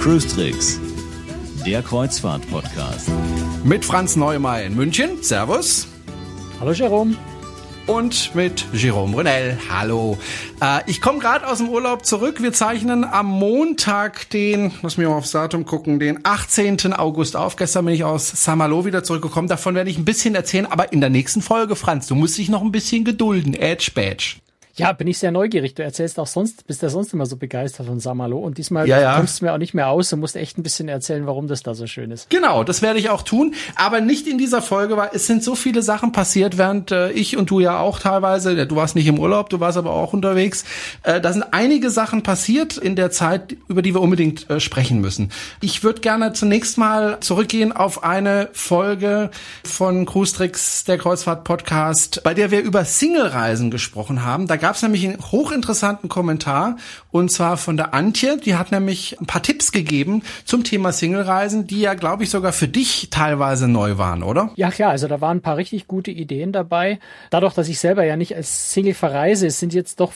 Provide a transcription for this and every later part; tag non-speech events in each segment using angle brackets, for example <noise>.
Cruise Tricks, der Kreuzfahrt-Podcast. Mit Franz Neumeier in München. Servus. Hallo Jerome. Und mit Jerome Brunel. Hallo. Äh, ich komme gerade aus dem Urlaub zurück. Wir zeichnen am Montag den, lass mich mal aufs Datum gucken, den 18. August auf. Gestern bin ich aus Saint-Malo wieder zurückgekommen. Davon werde ich ein bisschen erzählen, aber in der nächsten Folge, Franz, du musst dich noch ein bisschen gedulden. Edge Badge. Ja, bin ich sehr neugierig. Du erzählst auch sonst, bist ja sonst immer so begeistert von Samalo und diesmal ja, ja. kommst du mir auch nicht mehr aus und musst echt ein bisschen erzählen, warum das da so schön ist. Genau, das werde ich auch tun, aber nicht in dieser Folge, weil es sind so viele Sachen passiert, während äh, ich und du ja auch teilweise, du warst nicht im Urlaub, du warst aber auch unterwegs. Äh, da sind einige Sachen passiert in der Zeit, über die wir unbedingt äh, sprechen müssen. Ich würde gerne zunächst mal zurückgehen auf eine Folge von Cruise Tricks, der Kreuzfahrt Podcast, bei der wir über Single-Reisen gesprochen haben. Da gab es nämlich einen hochinteressanten Kommentar und zwar von der Antje. Die hat nämlich ein paar Tipps gegeben zum Thema Single-Reisen, die ja, glaube ich, sogar für dich teilweise neu waren, oder? Ja, klar. Also da waren ein paar richtig gute Ideen dabei. Dadurch, dass ich selber ja nicht als Single verreise, sind jetzt doch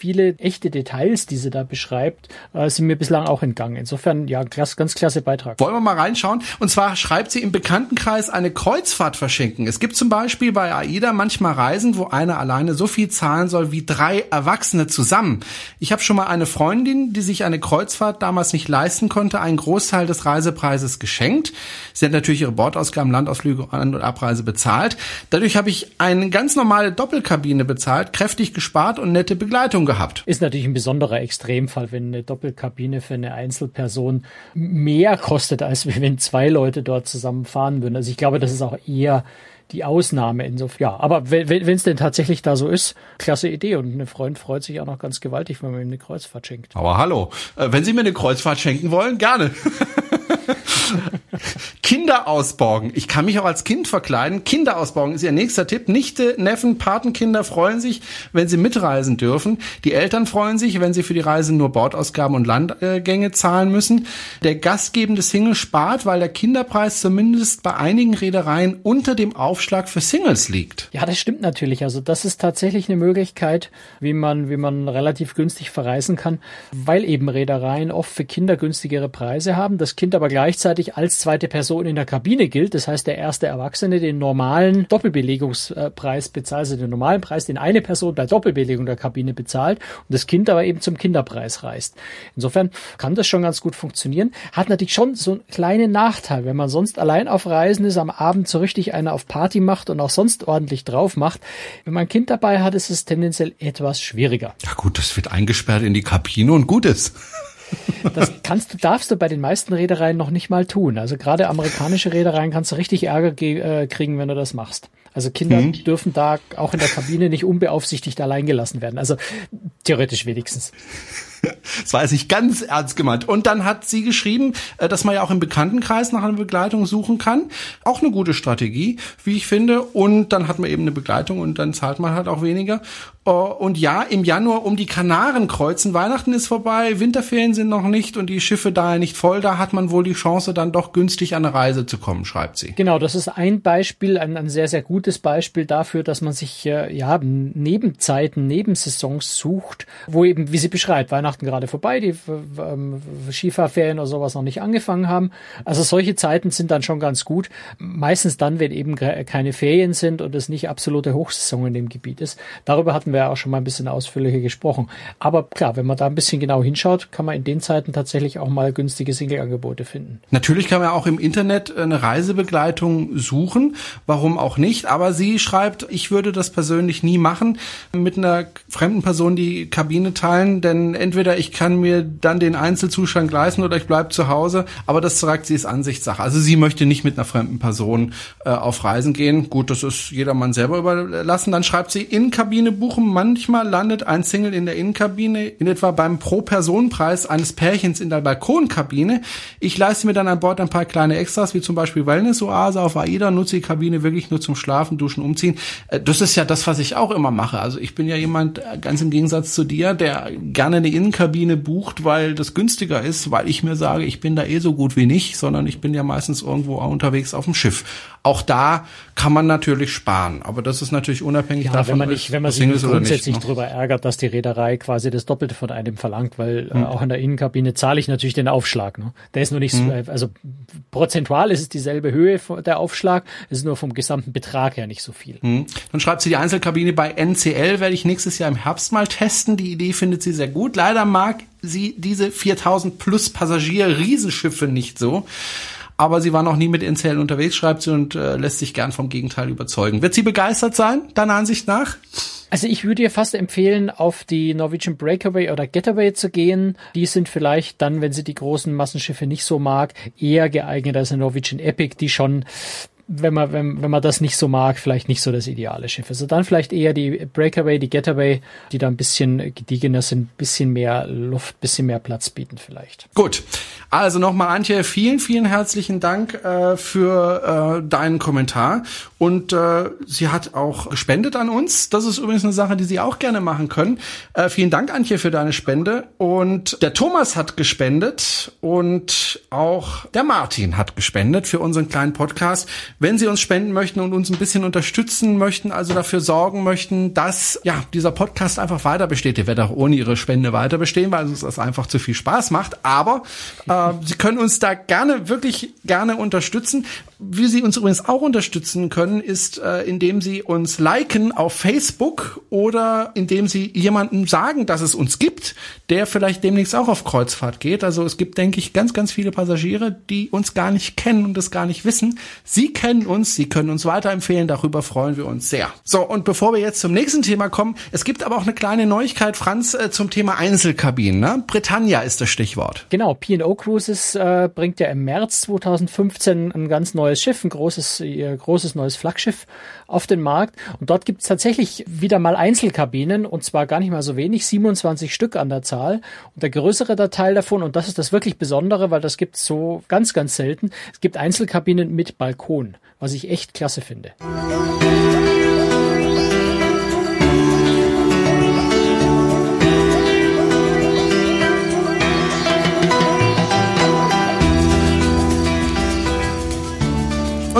viele echte Details, die sie da beschreibt, äh, sind mir bislang auch entgangen. Insofern, ja, klass, ganz klasse Beitrag. Wollen wir mal reinschauen? Und zwar schreibt sie im Bekanntenkreis eine Kreuzfahrt verschenken. Es gibt zum Beispiel bei AIDA manchmal Reisen, wo einer alleine so viel zahlen soll wie drei Erwachsene zusammen. Ich habe schon mal eine Freundin, die sich eine Kreuzfahrt damals nicht leisten konnte, einen Großteil des Reisepreises geschenkt. Sie hat natürlich ihre Bordausgaben, Landausflüge An- und Abreise bezahlt. Dadurch habe ich eine ganz normale Doppelkabine bezahlt, kräftig gespart und nette Begleitung gehabt. Ist natürlich ein besonderer Extremfall, wenn eine Doppelkabine für eine Einzelperson mehr kostet, als <laughs> wenn zwei Leute dort zusammen fahren würden. Also ich glaube, das ist auch eher die Ausnahme insofern. Ja, aber wenn es denn tatsächlich da so ist, klasse Idee. Und ein Freund freut sich auch noch ganz gewaltig, wenn man ihm eine Kreuzfahrt schenkt. Aber hallo, äh, wenn Sie mir eine Kreuzfahrt schenken wollen, gerne. <laughs> <laughs> Kinder ausborgen. Ich kann mich auch als Kind verkleiden. Kinder ausborgen ist Ihr nächster Tipp. Nichte, Neffen, Patenkinder freuen sich, wenn sie mitreisen dürfen. Die Eltern freuen sich, wenn sie für die Reise nur Bordausgaben und Landgänge zahlen müssen. Der gastgebende Single spart, weil der Kinderpreis zumindest bei einigen Reedereien unter dem Aufschlag für Singles liegt. Ja, das stimmt natürlich. Also das ist tatsächlich eine Möglichkeit, wie man, wie man relativ günstig verreisen kann, weil eben Reedereien oft für Kinder günstigere Preise haben. Das Kind aber gleichzeitig als zweite Person in der Kabine gilt. Das heißt, der erste Erwachsene den normalen Doppelbelegungspreis bezahlt, also den normalen Preis, den eine Person bei Doppelbelegung der Kabine bezahlt und das Kind aber eben zum Kinderpreis reist. Insofern kann das schon ganz gut funktionieren. Hat natürlich schon so einen kleinen Nachteil, wenn man sonst allein auf Reisen ist, am Abend so richtig eine auf Party macht und auch sonst ordentlich drauf macht. Wenn man ein Kind dabei hat, ist es tendenziell etwas schwieriger. Ja gut, das wird eingesperrt in die Kabine und gut ist. Das kannst du, darfst du bei den meisten Reedereien noch nicht mal tun. Also gerade amerikanische Reedereien kannst du richtig Ärger äh, kriegen, wenn du das machst. Also Kinder hm. dürfen da auch in der Kabine nicht unbeaufsichtigt allein gelassen werden. Also theoretisch wenigstens. <laughs> Das war jetzt nicht ganz ernst gemeint. Und dann hat sie geschrieben, äh, dass man ja auch im Bekanntenkreis nach einer Begleitung suchen kann. Auch eine gute Strategie, wie ich finde. Und dann hat man eben eine Begleitung und dann zahlt man halt auch weniger. Äh, und ja, im Januar um die Kanaren kreuzen. Weihnachten ist vorbei, Winterferien sind noch nicht und die Schiffe daher nicht voll. Da hat man wohl die Chance, dann doch günstig an eine Reise zu kommen, schreibt sie. Genau, das ist ein Beispiel, ein, ein sehr, sehr gutes Beispiel dafür, dass man sich äh, ja Nebenzeiten, Nebensaisons sucht, wo eben, wie sie beschreibt, Weihnachten gerade vorbei, die ähm, Skifahrferien oder sowas noch nicht angefangen haben. Also solche Zeiten sind dann schon ganz gut. Meistens dann, wenn eben keine Ferien sind und es nicht absolute Hochsaison in dem Gebiet ist. Darüber hatten wir ja auch schon mal ein bisschen ausführlicher gesprochen. Aber klar, wenn man da ein bisschen genau hinschaut, kann man in den Zeiten tatsächlich auch mal günstige Single-Angebote finden. Natürlich kann man auch im Internet eine Reisebegleitung suchen. Warum auch nicht? Aber sie schreibt, ich würde das persönlich nie machen, mit einer fremden Person die Kabine teilen, denn entweder ich kann mir dann den Einzelzustand leisten oder ich bleibe zu Hause. Aber das sagt sie ist Ansichtssache. Also sie möchte nicht mit einer fremden Person äh, auf Reisen gehen. Gut, das ist jedermann selber überlassen. Dann schreibt sie in Kabine buchen manchmal landet ein Single in der Innenkabine, in etwa beim Pro-Personen-Preis eines Pärchens in der Balkonkabine. Ich leiste mir dann an Bord ein paar kleine Extras, wie zum Beispiel Wellness-Oase auf AIDA, nutze die Kabine wirklich nur zum Schlafen, Duschen, Umziehen. Äh, das ist ja das, was ich auch immer mache. Also ich bin ja jemand, äh, ganz im Gegensatz zu dir, der gerne eine Innenkabine bucht, weil das günstiger ist, weil ich mir sage, ich bin da eh so gut wie nicht, sondern ich bin ja meistens irgendwo unterwegs auf dem Schiff. Auch da kann man natürlich sparen, aber das ist natürlich unabhängig ja, davon, wenn man nicht, wenn man sich nicht grundsätzlich nicht, ne? darüber ärgert, dass die Reederei quasi das Doppelte von einem verlangt, weil äh, hm. äh, auch in der Innenkabine zahle ich natürlich den Aufschlag. Ne? Der ist nur nicht, hm. so, äh, also prozentual ist es dieselbe Höhe der Aufschlag, es ist nur vom gesamten Betrag her nicht so viel. Hm. Dann schreibt sie die Einzelkabine bei NCL werde ich nächstes Jahr im Herbst mal testen. Die Idee findet sie sehr gut. Leider mag sie diese 4000 plus Passagier Riesenschiffe nicht so aber sie war noch nie mit NCL unterwegs, schreibt sie, und äh, lässt sich gern vom Gegenteil überzeugen. Wird sie begeistert sein, deiner Ansicht nach? Also ich würde ihr fast empfehlen, auf die Norwegian Breakaway oder Getaway zu gehen. Die sind vielleicht dann, wenn sie die großen Massenschiffe nicht so mag, eher geeignet als eine Norwegian Epic, die schon wenn man, wenn, wenn man das nicht so mag, vielleicht nicht so das ideale Schiff. Also dann vielleicht eher die Breakaway, die Getaway, die da ein bisschen gediegener sind, bisschen mehr Luft, bisschen mehr Platz bieten vielleicht. Gut. Also nochmal, Antje, vielen, vielen herzlichen Dank äh, für äh, deinen Kommentar. Und äh, sie hat auch gespendet an uns. Das ist übrigens eine Sache, die Sie auch gerne machen können. Äh, vielen Dank, Antje, für deine Spende. Und der Thomas hat gespendet und auch der Martin hat gespendet für unseren kleinen Podcast. Wenn Sie uns spenden möchten und uns ein bisschen unterstützen möchten, also dafür sorgen möchten, dass ja dieser Podcast einfach weiter besteht, der wird auch ohne Ihre Spende weiter bestehen, weil uns das einfach zu viel Spaß macht. Aber äh, Sie können uns da gerne, wirklich gerne unterstützen. Wie Sie uns übrigens auch unterstützen können, ist, äh, indem Sie uns liken auf Facebook oder indem Sie jemandem sagen, dass es uns gibt, der vielleicht demnächst auch auf Kreuzfahrt geht. Also es gibt, denke ich, ganz, ganz viele Passagiere, die uns gar nicht kennen und das gar nicht wissen. Sie kennen uns, Sie können uns weiterempfehlen, darüber freuen wir uns sehr. So, und bevor wir jetzt zum nächsten Thema kommen, es gibt aber auch eine kleine Neuigkeit, Franz, äh, zum Thema Einzelkabinen. Ne? Britannia ist das Stichwort. Genau, P&O Cruises äh, bringt ja im März 2015 ein ganz neues neues Schiff, ein großes, ihr großes neues Flaggschiff auf den Markt. Und dort gibt es tatsächlich wieder mal Einzelkabinen und zwar gar nicht mal so wenig, 27 Stück an der Zahl. Und der größere Teil davon, und das ist das wirklich Besondere, weil das gibt es so ganz, ganz selten, es gibt Einzelkabinen mit Balkon, was ich echt klasse finde.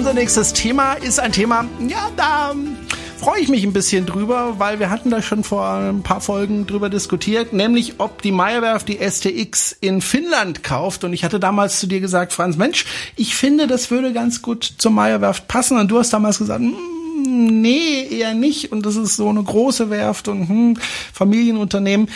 Unser nächstes Thema ist ein Thema, ja, da freue ich mich ein bisschen drüber, weil wir hatten da schon vor ein paar Folgen drüber diskutiert, nämlich ob die Meyerwerft die STX in Finnland kauft. Und ich hatte damals zu dir gesagt, Franz, Mensch, ich finde, das würde ganz gut zur Meyerwerft passen. Und du hast damals gesagt, hm, nee, eher nicht. Und das ist so eine große Werft und hm, Familienunternehmen.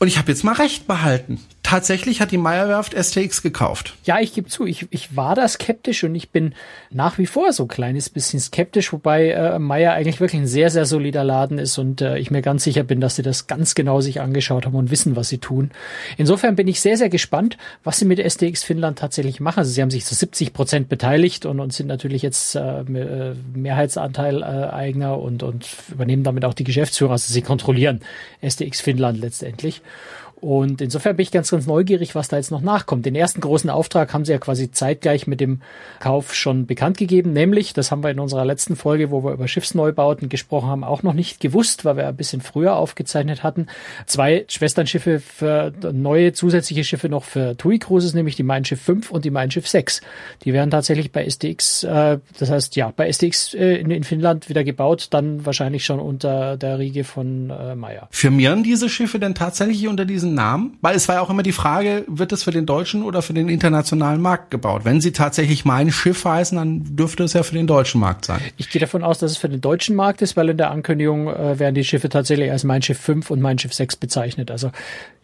Und ich habe jetzt mal recht behalten tatsächlich hat die Meyerwerft STX gekauft. Ja, ich gebe zu, ich, ich war da skeptisch und ich bin nach wie vor so ein kleines bisschen skeptisch, wobei äh, Meyer eigentlich wirklich ein sehr, sehr solider Laden ist und äh, ich mir ganz sicher bin, dass sie das ganz genau sich angeschaut haben und wissen, was sie tun. Insofern bin ich sehr, sehr gespannt, was sie mit STX Finnland tatsächlich machen. Also sie haben sich zu 70 Prozent beteiligt und, und sind natürlich jetzt äh, äh Mehrheitsanteil äh, Eigner und, und übernehmen damit auch die Geschäftsführer. Also sie kontrollieren STX Finnland letztendlich. Und insofern bin ich ganz, ganz neugierig, was da jetzt noch nachkommt. Den ersten großen Auftrag haben sie ja quasi zeitgleich mit dem Kauf schon bekannt gegeben, nämlich, das haben wir in unserer letzten Folge, wo wir über Schiffsneubauten gesprochen haben, auch noch nicht gewusst, weil wir ein bisschen früher aufgezeichnet hatten. Zwei Schwesternschiffe für neue zusätzliche Schiffe noch für TUI Cruises, nämlich die Mein Schiff 5 und die Mein Schiff 6. Die werden tatsächlich bei STX, äh, das heißt ja, bei STX äh, in, in, Finnland wieder gebaut, dann wahrscheinlich schon unter der Riege von äh, Meyer. Firmieren diese Schiffe denn tatsächlich unter diesen Namen? Weil es war ja auch immer die Frage, wird es für den deutschen oder für den internationalen Markt gebaut? Wenn sie tatsächlich mein Schiff heißen, dann dürfte es ja für den deutschen Markt sein. Ich gehe davon aus, dass es für den deutschen Markt ist, weil in der Ankündigung äh, werden die Schiffe tatsächlich als Mein Schiff 5 und Mein Schiff 6 bezeichnet. Also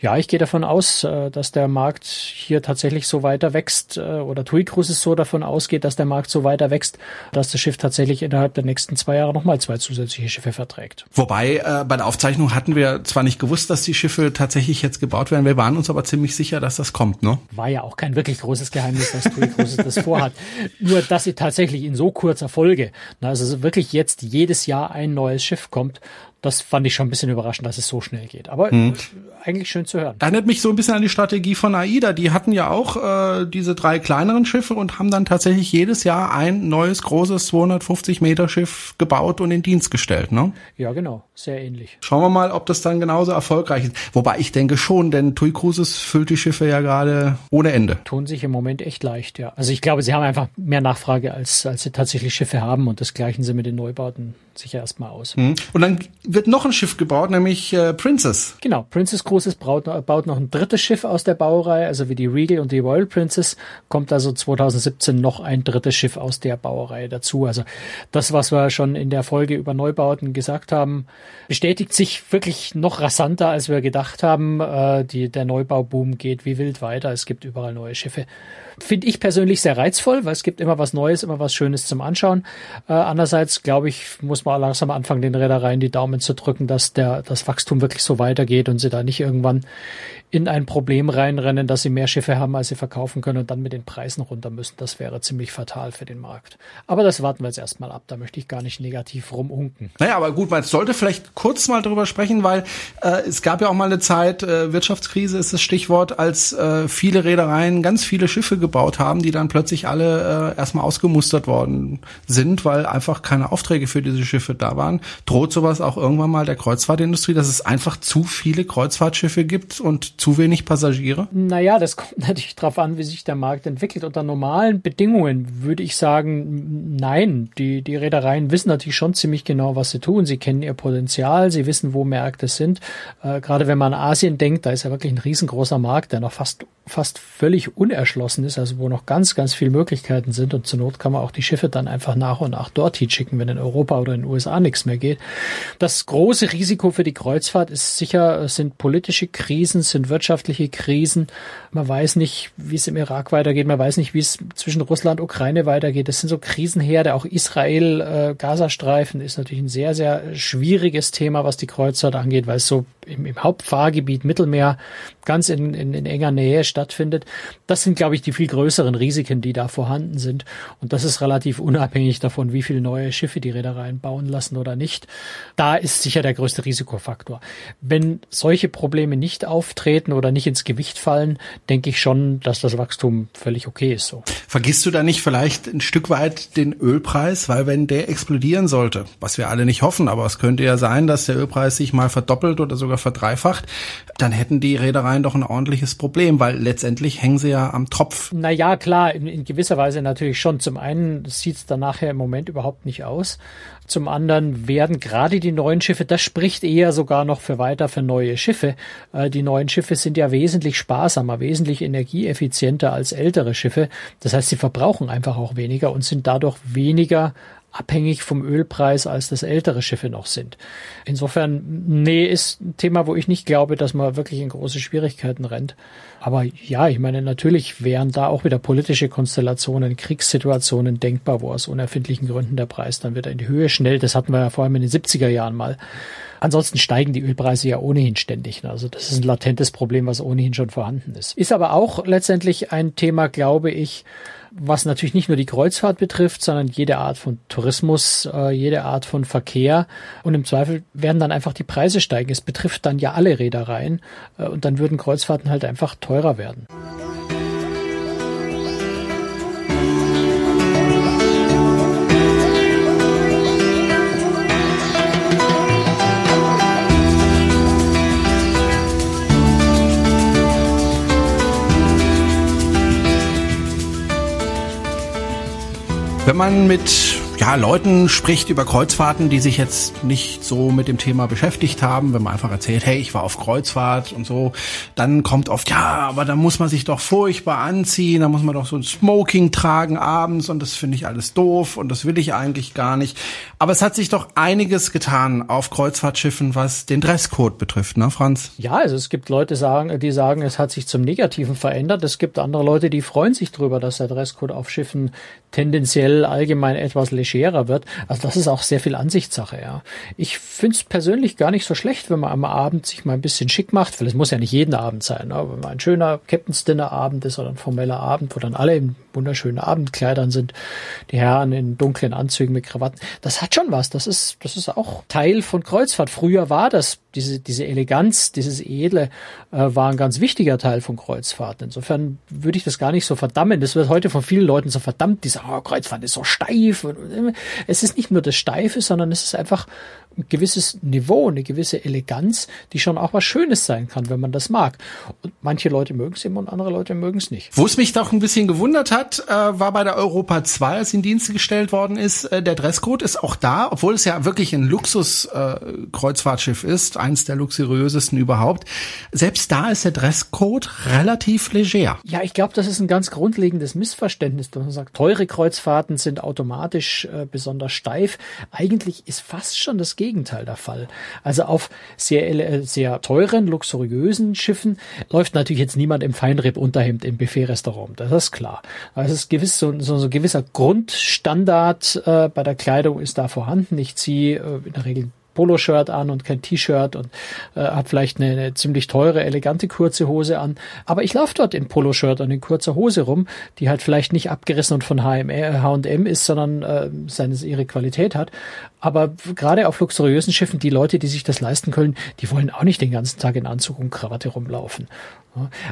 ja, ich gehe davon aus, äh, dass der Markt hier tatsächlich so weiter wächst äh, oder TUI Cruises so davon ausgeht, dass der Markt so weiter wächst, dass das Schiff tatsächlich innerhalb der nächsten zwei Jahre nochmal zwei zusätzliche Schiffe verträgt. Wobei äh, bei der Aufzeichnung hatten wir zwar nicht gewusst, dass die Schiffe tatsächlich jetzt gebaut werden, wir waren uns aber ziemlich sicher, dass das kommt, ne? War ja auch kein wirklich großes Geheimnis, dass TUI Cruises das vorhat. Nur, dass sie tatsächlich in so kurzer Folge, also wirklich jetzt jedes Jahr ein neues Schiff kommt, Das fand ich schon ein bisschen überraschend, dass es so schnell geht. Aber hm. eigentlich schön zu hören. Erinnert mich so ein bisschen an die Strategie von AIDA. Die hatten ja auch äh, diese drei kleineren Schiffe und haben dann tatsächlich jedes Jahr ein neues großes 250 Meter Schiff gebaut und in Dienst gestellt. Ne? Ja, genau. Sehr ähnlich. Schauen wir mal, ob das dann genauso erfolgreich ist. Wobei ich denke schon, denn TUI Cruises füllt die Schiffe ja gerade ohne Ende. Tun sich im Moment echt leicht, ja. Also ich glaube, sie haben einfach mehr Nachfrage, als, als sie tatsächlich Schiffe haben und das gleichen sie mit den Neubauten sicher erstmal aus. Hm. Und dann wird noch ein Schiff gebaut, nämlich äh, Princess. Genau, Princess Cruises baut, baut noch ein drittes Schiff aus der Baureihe, also wie die Regal und die Royal Princess kommt also 2017 noch ein drittes Schiff aus der Baureihe dazu. Also das, was wir schon in der Folge über Neubauten gesagt haben, bestätigt sich wirklich noch rasanter, als wir gedacht haben. Äh, die, der Neubauboom geht wie wild weiter. Es gibt überall neue Schiffe. Finde ich persönlich sehr reizvoll, weil es gibt immer was Neues, immer was Schönes zum Anschauen. Äh, andererseits, glaube ich, muss man langsam anfangen, den Reedereien die Daumen zu drücken, dass der, das Wachstum wirklich so weitergeht und sie da nicht irgendwann in ein Problem reinrennen, dass sie mehr Schiffe haben, als sie verkaufen können und dann mit den Preisen runter müssen. Das wäre ziemlich fatal für den Markt. Aber das warten wir jetzt erstmal ab. Da möchte ich gar nicht negativ rumunken. Naja, aber gut, man sollte vielleicht kurz mal drüber sprechen, weil äh, es gab ja auch mal eine Zeit, äh, Wirtschaftskrise ist das Stichwort, als äh, viele Reedereien ganz viele Schiffe gebaut haben, die dann plötzlich alle äh, erstmal ausgemustert worden sind, weil einfach keine Aufträge für diese Schiffe da waren. Droht sowas auch irgendwann mal der Kreuzfahrtindustrie, dass es einfach zu viele Kreuzfahrtschiffe gibt und zu wenig Passagiere? Naja, das kommt <laughs> natürlich darauf an, wie sich der Markt entwickelt. Unter normalen Bedingungen würde ich sagen, nein. Die, die Reedereien wissen natürlich schon ziemlich genau, was sie tun. Sie kennen ihr Potenzial, sie wissen, wo Märkte sind. Äh, gerade wenn man an Asien denkt, da ist ja wirklich ein riesengroßer Markt, der noch fast fast völlig unerschlossen ist, also wo noch ganz, ganz viele Möglichkeiten sind und zur Not kann man auch die Schiffe dann einfach nach und nach dorthin schicken, wenn in Europa oder in USA nichts mehr geht. Das große Risiko für die Kreuzfahrt ist sicher, sind politische Krisen, sind wirtschaftliche Krisen. Man weiß nicht, wie es im Irak weitergeht, man weiß nicht, wie es zwischen Russland und Ukraine weitergeht. Das sind so Krisenherde, auch Israel, äh, Gazastreifen ist natürlich ein sehr, sehr schwieriges Thema, was die Kreuzfahrt angeht, weil es so im, im Hauptfahrgebiet Mittelmeer ganz in, in, in enger Nähe stattfindet. Das sind, glaube ich, die viel größeren Risiken, die da vorhanden sind. Und das ist relativ unabhängig davon, wie viele neue Schiffe die Reedereien bauen lassen oder nicht. Da ist sicher der größte Risikofaktor. Wenn solche Probleme nicht auftreten oder nicht ins Gewicht fallen, denke ich schon, dass das Wachstum völlig okay ist. So. Vergisst du da nicht vielleicht ein Stück weit den Ölpreis? Weil wenn der explodieren sollte, was wir alle nicht hoffen, aber es könnte ja sein, dass der Ölpreis sich mal verdoppelt oder sogar verdreifacht, dann hätten die Reedereien doch ein ordentliches Problem, weil letztendlich hängen sie ja am Tropf. Naja, klar, in, in gewisser Weise natürlich schon. Zum einen sieht es dann nachher im Moment überhaupt nicht aus. Zum anderen werden gerade die neuen Schiffe, das spricht eher sogar noch für weiter für neue Schiffe. Äh, die neuen Schiffe sind ja wesentlich sparsamer, wesentlich energieeffizienter als ältere Schiffe. Das heißt, sie verbrauchen einfach auch weniger und sind dadurch weniger abhängig vom Ölpreis, als das ältere Schiffe noch sind. Insofern, nee, ist ein Thema, wo ich nicht glaube, dass man wirklich in große Schwierigkeiten rennt. Aber ja, ich meine, natürlich wären da auch wieder politische Konstellationen, Kriegssituationen denkbar, wo aus unerfindlichen Gründen der Preis dann wieder in die Höhe schnellt. Das hatten wir ja vor allem in den 70er Jahren mal. Ansonsten steigen die Ölpreise ja ohnehin ständig. Also das ist ein latentes Problem, was ohnehin schon vorhanden ist. Ist aber auch letztendlich ein Thema, glaube ich, was natürlich nicht nur die Kreuzfahrt betrifft, sondern jede Art von Tourismus, äh, jede Art von Verkehr. Und im Zweifel werden dann einfach die Preise steigen. Es betrifft dann ja alle Reedereien äh, und dann würden Kreuzfahrten halt einfach teurer werden. Wenn man mit ja, Leuten spricht über Kreuzfahrten, die sich jetzt nicht so mit dem Thema beschäftigt haben, wenn man einfach erzählt, hey, ich war auf Kreuzfahrt und so, dann kommt oft, ja, aber da muss man sich doch furchtbar anziehen, da muss man doch so ein Smoking tragen abends und das finde ich alles doof und das will ich eigentlich gar nicht. Aber es hat sich doch einiges getan auf Kreuzfahrtschiffen, was den Dresscode betrifft, ne, Franz? Ja, also es gibt Leute, sagen, die sagen, es hat sich zum Negativen verändert. Es gibt andere Leute, die freuen sich drüber, dass der Dresscode auf Schiffen tendenziell allgemein etwas legerer wird. Also das ist auch sehr viel Ansichtssache, ja. Ich finde es persönlich gar nicht so schlecht, wenn man am Abend sich mal ein bisschen schick macht. Weil es muss ja nicht jeden Abend sein, ne? wenn man ein schöner Captain's Dinner Abend ist oder ein formeller Abend, wo dann alle im wunderschönen Abendkleidern sind, die Herren in dunklen Anzügen mit Krawatten. Das hat schon was. Das ist, das ist auch Teil von Kreuzfahrt. Früher war das, diese, diese Eleganz, dieses Edle, äh, war ein ganz wichtiger Teil von Kreuzfahrt. Insofern würde ich das gar nicht so verdammen. Das wird heute von vielen Leuten so verdammt, die sagen, oh, Kreuzfahrt ist so steif. Es ist nicht nur das Steife, sondern es ist einfach ein gewisses Niveau, eine gewisse Eleganz, die schon auch was Schönes sein kann, wenn man das mag. Und manche Leute mögen es eben und andere Leute mögen es nicht. Wo es mich doch ein bisschen gewundert hat, äh, war bei der Europa 2, als in Dienste gestellt worden ist, äh, der Dresscode ist auch da, obwohl es ja wirklich ein Luxus-Kreuzfahrtschiff äh, ist, eins der luxuriösesten überhaupt. Selbst da ist der Dresscode relativ leger. Ja, ich glaube, das ist ein ganz grundlegendes Missverständnis, dass man sagt, teure Kreuzfahrten sind automatisch äh, besonders steif. Eigentlich ist fast schon das Gegenteil Gegenteil der Fall. Also auf sehr, äh, sehr teuren, luxuriösen Schiffen läuft natürlich jetzt niemand im Feinripp-Unterhemd im Buffet-Restaurant. Das ist klar. Also es ist gewiss, so, so, so ein gewisser Grundstandard äh, bei der Kleidung ist da vorhanden. Ich ziehe äh, in der Regel Poloshirt an und kein T-Shirt und äh, habe vielleicht eine, eine ziemlich teure, elegante kurze Hose an. Aber ich laufe dort in Poloshirt und in kurzer Hose rum, die halt vielleicht nicht abgerissen und von H&M ist, sondern äh, seine, ihre Qualität hat. Aber gerade auf luxuriösen Schiffen, die Leute, die sich das leisten können, die wollen auch nicht den ganzen Tag in Anzug und Krawatte rumlaufen.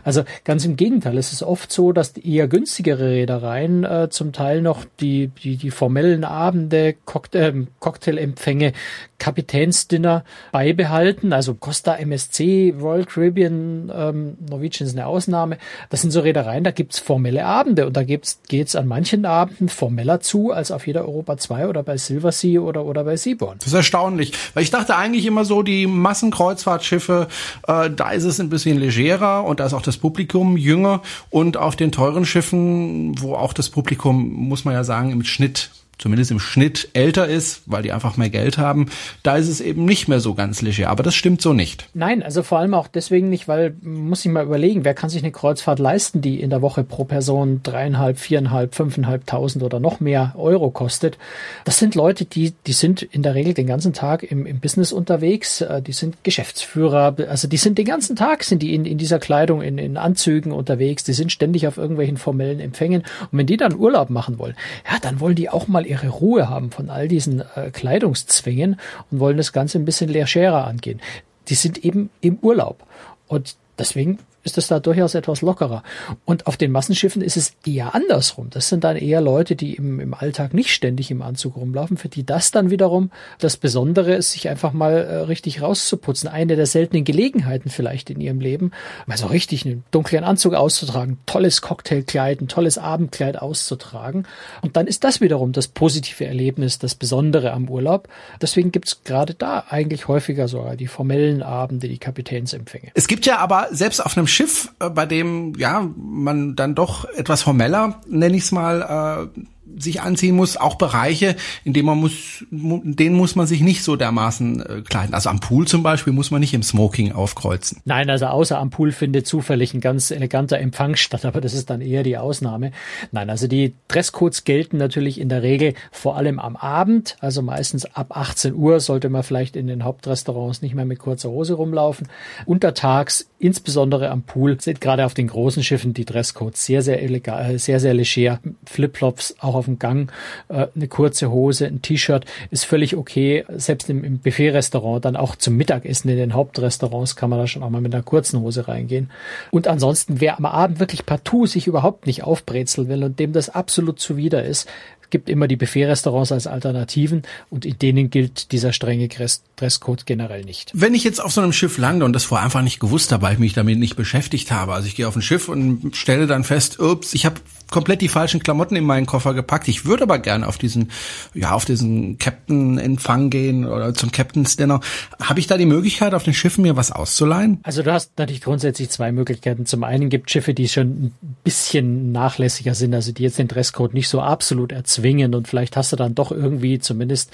Also ganz im Gegenteil, es ist oft so, dass eher günstigere Reedereien äh, zum Teil noch die, die, die formellen Abende, Cocktail, äh, Cocktailempfänge, Kapitänsdinner beibehalten. Also Costa MSC, Royal Caribbean, ähm, Norwegian ist eine Ausnahme. Das sind so Reedereien, da gibt's formelle Abende und da geht's geht's an manchen Abenden formeller zu als auf jeder Europa 2 oder bei Silversea oder, oder bei Seaborn. Das ist erstaunlich, weil ich dachte eigentlich immer so, die Massenkreuzfahrtschiffe, äh, da ist es ein bisschen legerer und da ist auch das Publikum jünger und auf den teuren Schiffen, wo auch das Publikum, muss man ja sagen, im Schnitt zumindest im Schnitt älter ist, weil die einfach mehr Geld haben, da ist es eben nicht mehr so ganz leger. Aber das stimmt so nicht. Nein, also vor allem auch deswegen nicht, weil muss ich mal überlegen, wer kann sich eine Kreuzfahrt leisten, die in der Woche pro Person dreieinhalb, viereinhalb, fünfeinhalbtausend oder noch mehr Euro kostet. Das sind Leute, die, die sind in der Regel den ganzen Tag im, im Business unterwegs, äh, die sind Geschäftsführer, also die sind den ganzen Tag sind die in, in dieser Kleidung, in, in Anzügen unterwegs, die sind ständig auf irgendwelchen formellen Empfängen. Und wenn die dann Urlaub machen wollen, ja, dann wollen die auch mal ihre Ruhe haben von all diesen äh, Kleidungszwängen und wollen das Ganze ein bisschen legerer angehen. Die sind eben im Urlaub. Und deswegen ist es da durchaus etwas lockerer. Und auf den Massenschiffen ist es eher andersrum. Das sind dann eher Leute, die im, im Alltag nicht ständig im Anzug rumlaufen, für die das dann wiederum das Besondere ist, sich einfach mal äh, richtig rauszuputzen. Eine der seltenen Gelegenheiten vielleicht in ihrem Leben, mal so richtig einen dunklen Anzug auszutragen, tolles Cocktailkleid, ein tolles Abendkleid auszutragen. Und dann ist das wiederum das positive Erlebnis, das Besondere am Urlaub. Deswegen gibt's gerade da eigentlich häufiger sogar die formellen Abende, die Kapitänsempfänge. Es gibt ja aber selbst auf einem Schiff, äh, bei dem ja man dann doch etwas formeller, nenne ich es mal, äh, sich anziehen muss, auch Bereiche, in denen man muss, in denen muss man sich nicht so dermaßen äh, kleiden. Also am Pool zum Beispiel muss man nicht im Smoking aufkreuzen. Nein, also außer am Pool findet zufällig ein ganz eleganter Empfang <laughs> statt, aber das ist dann eher die Ausnahme. Nein, also die Dresscodes gelten natürlich in der Regel vor allem am Abend, also meistens ab 18 Uhr sollte man vielleicht in den Hauptrestaurants nicht mehr mit kurzer Hose rumlaufen. Untertags, insbesondere am Pool, sind gerade auf den großen Schiffen die Dresscodes sehr, sehr elegant, sehr, sehr leger. Flipflops auch auf dem Gang, äh, eine kurze Hose, ein T-Shirt ist völlig okay. Selbst im, im Buffet-Restaurant, dann auch zum Mittagessen in den Hauptrestaurants kann man da schon auch mal mit einer kurzen Hose reingehen. Und ansonsten, wer am Abend wirklich partout sich überhaupt nicht aufbrezeln will und dem das absolut zuwider ist, gibt immer die Buffet-Restaurants als Alternativen und in denen gilt dieser strenge Dresscode generell nicht. Wenn ich jetzt auf so einem Schiff lande und das vorher einfach nicht gewusst habe, weil ich mich damit nicht beschäftigt habe, also ich gehe auf ein Schiff und stelle dann fest, ups, ich habe komplett die falschen Klamotten in meinen Koffer gepackt. Ich würde aber gerne auf diesen, ja, auf diesen Captain-Empfang gehen oder zum Captain's Dinner. Habe ich da die Möglichkeit, auf den Schiffen mir was auszuleihen? Also du hast natürlich grundsätzlich zwei Möglichkeiten. Zum einen gibt Schiffe, die schon ein bisschen nachlässiger sind, also die jetzt den Dresscode nicht so absolut erzwingen und vielleicht hast du dann doch irgendwie zumindest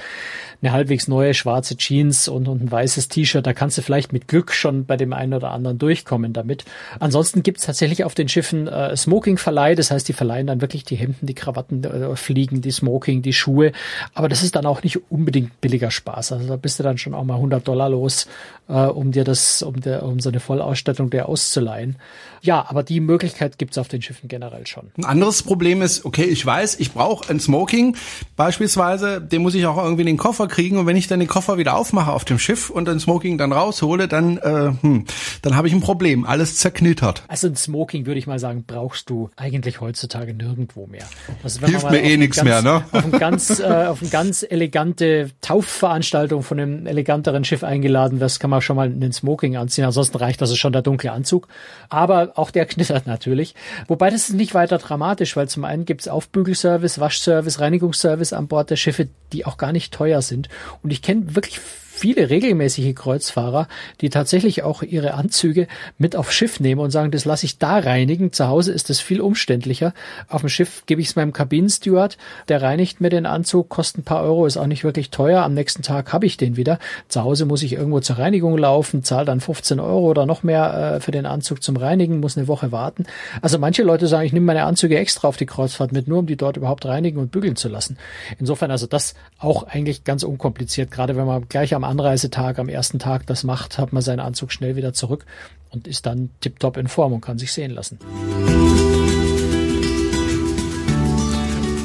eine halbwegs neue schwarze Jeans und, und ein weißes T-Shirt. Da kannst du vielleicht mit Glück schon bei dem einen oder anderen durchkommen damit. Ansonsten gibt es tatsächlich auf den Schiffen äh, Smoking-Verleih, das heißt, die verleihen dann wirklich die Hemden, die Krawatten, äh, Fliegen, die Smoking, die Schuhe. Aber das ist dann auch nicht unbedingt billiger Spaß. Also da bist du dann schon auch mal 100 Dollar los, äh, um dir das, um, der, um so eine Vollausstattung der auszuleihen. Ja, aber die Möglichkeit gibt's auf den Schiffen generell schon. Ein anderes Problem ist, okay, ich weiß, ich brauche ein Smoking beispielsweise, den muss ich auch irgendwie in den Koffer kriegen und wenn ich dann den Koffer wieder aufmache auf dem Schiff und den Smoking dann raushole, dann, äh, hm, dann habe ich ein Problem. Alles zerknittert. Also ein Smoking, würde ich mal sagen, brauchst du eigentlich heutzutage nirgendwo mehr. Also Hilft mir eh nichts mehr, ne? <laughs> Auf, ein ganz, äh, auf eine ganz elegante Taufveranstaltung von einem eleganteren Schiff eingeladen wirst, kann man schon mal einen Smoking anziehen. Ansonsten reicht also schon der dunkle Anzug. Aber auch der knittert natürlich. Wobei das ist nicht weiter dramatisch, weil zum einen gibt's Aufbügelservice, Waschservice, Reinigungsservice an Bord der Schiffe, die auch gar nicht teuer sind. Und ich kenne wirklich viele regelmäßige Kreuzfahrer, die tatsächlich auch ihre Anzüge mit aufs Schiff nehmen und sagen, das lasse ich da reinigen. Zu Hause ist das viel umständlicher. Auf dem Schiff gebe ich es meinem Kabinensteward, der reinigt mir den Anzug, kostet ein paar Euro, ist auch nicht wirklich teuer. Am nächsten Tag habe ich den wieder. Zu Hause muss ich irgendwo zur Reinigung laufen, zahle dann 15 Euro oder noch mehr äh, für den Anzug zum Reinigen, muss eine Woche warten. Also manche Leute sagen, ich nehme meine Anzüge extra auf die Kreuzfahrt mit, nur um die dort überhaupt reinigen und bügeln zu lassen. Insofern also das auch eigentlich ganz unkompliziert, gerade wenn man gleich am Anreisetag, am ersten Tag das macht, hat man seinen Anzug schnell wieder zurück und ist dann tiptop in Form und kann sich sehen lassen.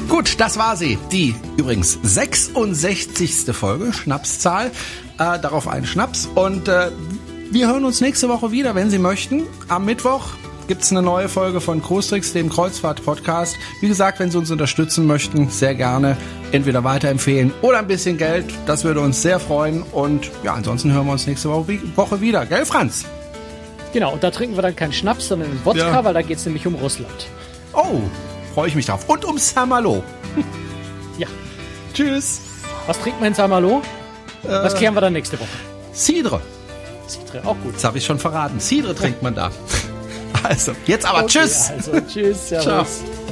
Gut, das war sie. Die übrigens 66. Folge, Schnapszahl. Äh, darauf ein Schnaps. Und äh, wir hören uns nächste Woche wieder, wenn Sie möchten. Am Mittwoch gibt es eine neue Folge von Großtricks, dem Kreuzfahrt-Podcast. Wie gesagt, wenn Sie uns unterstützen möchten, sehr gerne entweder weiterempfehlen oder ein bisschen Geld. Das würde uns sehr freuen. Und ja, ansonsten hören wir uns nächste Woche wieder. Gell, Franz? Genau, und da trinken wir dann keinen Schnaps, sondern einen Wodka, ja. weil da geht es nämlich um Russland. Oh, freue ich mich drauf. Und um Saint-Malo. <laughs> ja. Tschüss. Was trinkt man in Saint-Malo? Äh, Was klären wir dann nächste Woche? Cidre. Cidre, auch gut. Das habe ich schon verraten. Cidre trinkt man da. Also, jetzt aber okay, tschüss. Also, tschüss. <laughs> Servus. Ciao.